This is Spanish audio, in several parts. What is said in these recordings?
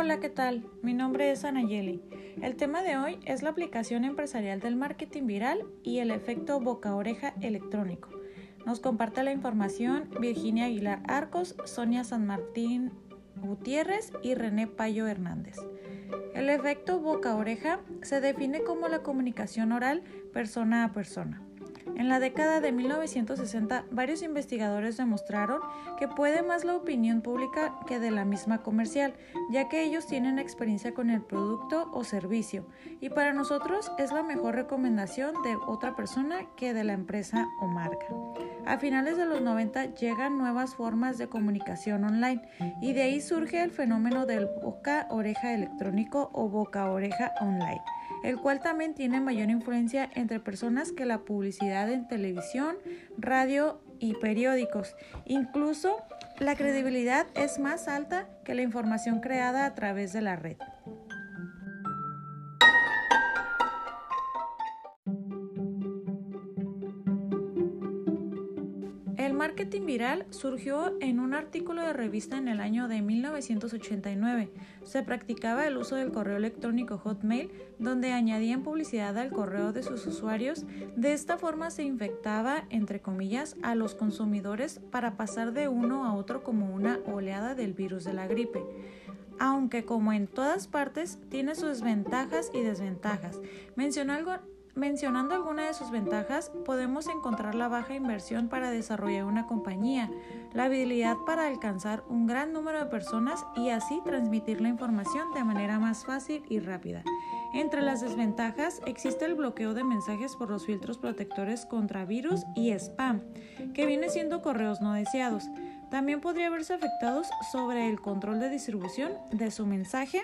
Hola, ¿qué tal? Mi nombre es Anayeli. El tema de hoy es la aplicación empresarial del marketing viral y el efecto boca-oreja electrónico. Nos comparte la información Virginia Aguilar Arcos, Sonia San Martín Gutiérrez y René Payo Hernández. El efecto boca-oreja se define como la comunicación oral persona a persona. En la década de 1960, varios investigadores demostraron que puede más la opinión pública que de la misma comercial, ya que ellos tienen experiencia con el producto o servicio, y para nosotros es la mejor recomendación de otra persona que de la empresa o marca. A finales de los 90 llegan nuevas formas de comunicación online y de ahí surge el fenómeno del boca-oreja electrónico o boca-oreja online el cual también tiene mayor influencia entre personas que la publicidad en televisión, radio y periódicos. Incluso la credibilidad es más alta que la información creada a través de la red. El marketing viral surgió en un artículo de revista en el año de 1989. Se practicaba el uso del correo electrónico Hotmail, donde añadían publicidad al correo de sus usuarios. De esta forma se infectaba, entre comillas, a los consumidores para pasar de uno a otro como una oleada del virus de la gripe aunque como en todas partes tiene sus ventajas y desventajas. Mencionó algo Mencionando alguna de sus ventajas, podemos encontrar la baja inversión para desarrollar una compañía, la habilidad para alcanzar un gran número de personas y así transmitir la información de manera más fácil y rápida. Entre las desventajas existe el bloqueo de mensajes por los filtros protectores contra virus y spam, que viene siendo correos no deseados. También podría verse afectados sobre el control de distribución de su mensaje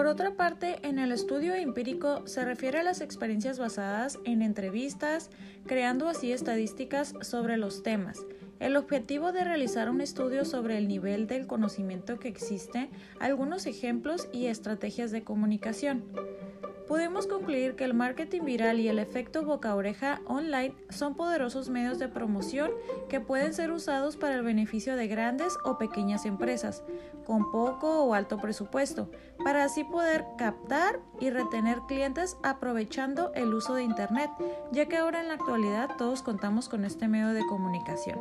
Por otra parte, en el estudio empírico se refiere a las experiencias basadas en entrevistas, creando así estadísticas sobre los temas. El objetivo de realizar un estudio sobre el nivel del conocimiento que existe, algunos ejemplos y estrategias de comunicación podemos concluir que el marketing viral y el efecto boca-oreja online son poderosos medios de promoción que pueden ser usados para el beneficio de grandes o pequeñas empresas con poco o alto presupuesto, para así poder captar y retener clientes aprovechando el uso de Internet, ya que ahora en la actualidad todos contamos con este medio de comunicación.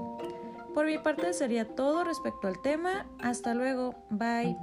Por mi parte sería todo respecto al tema. Hasta luego. Bye.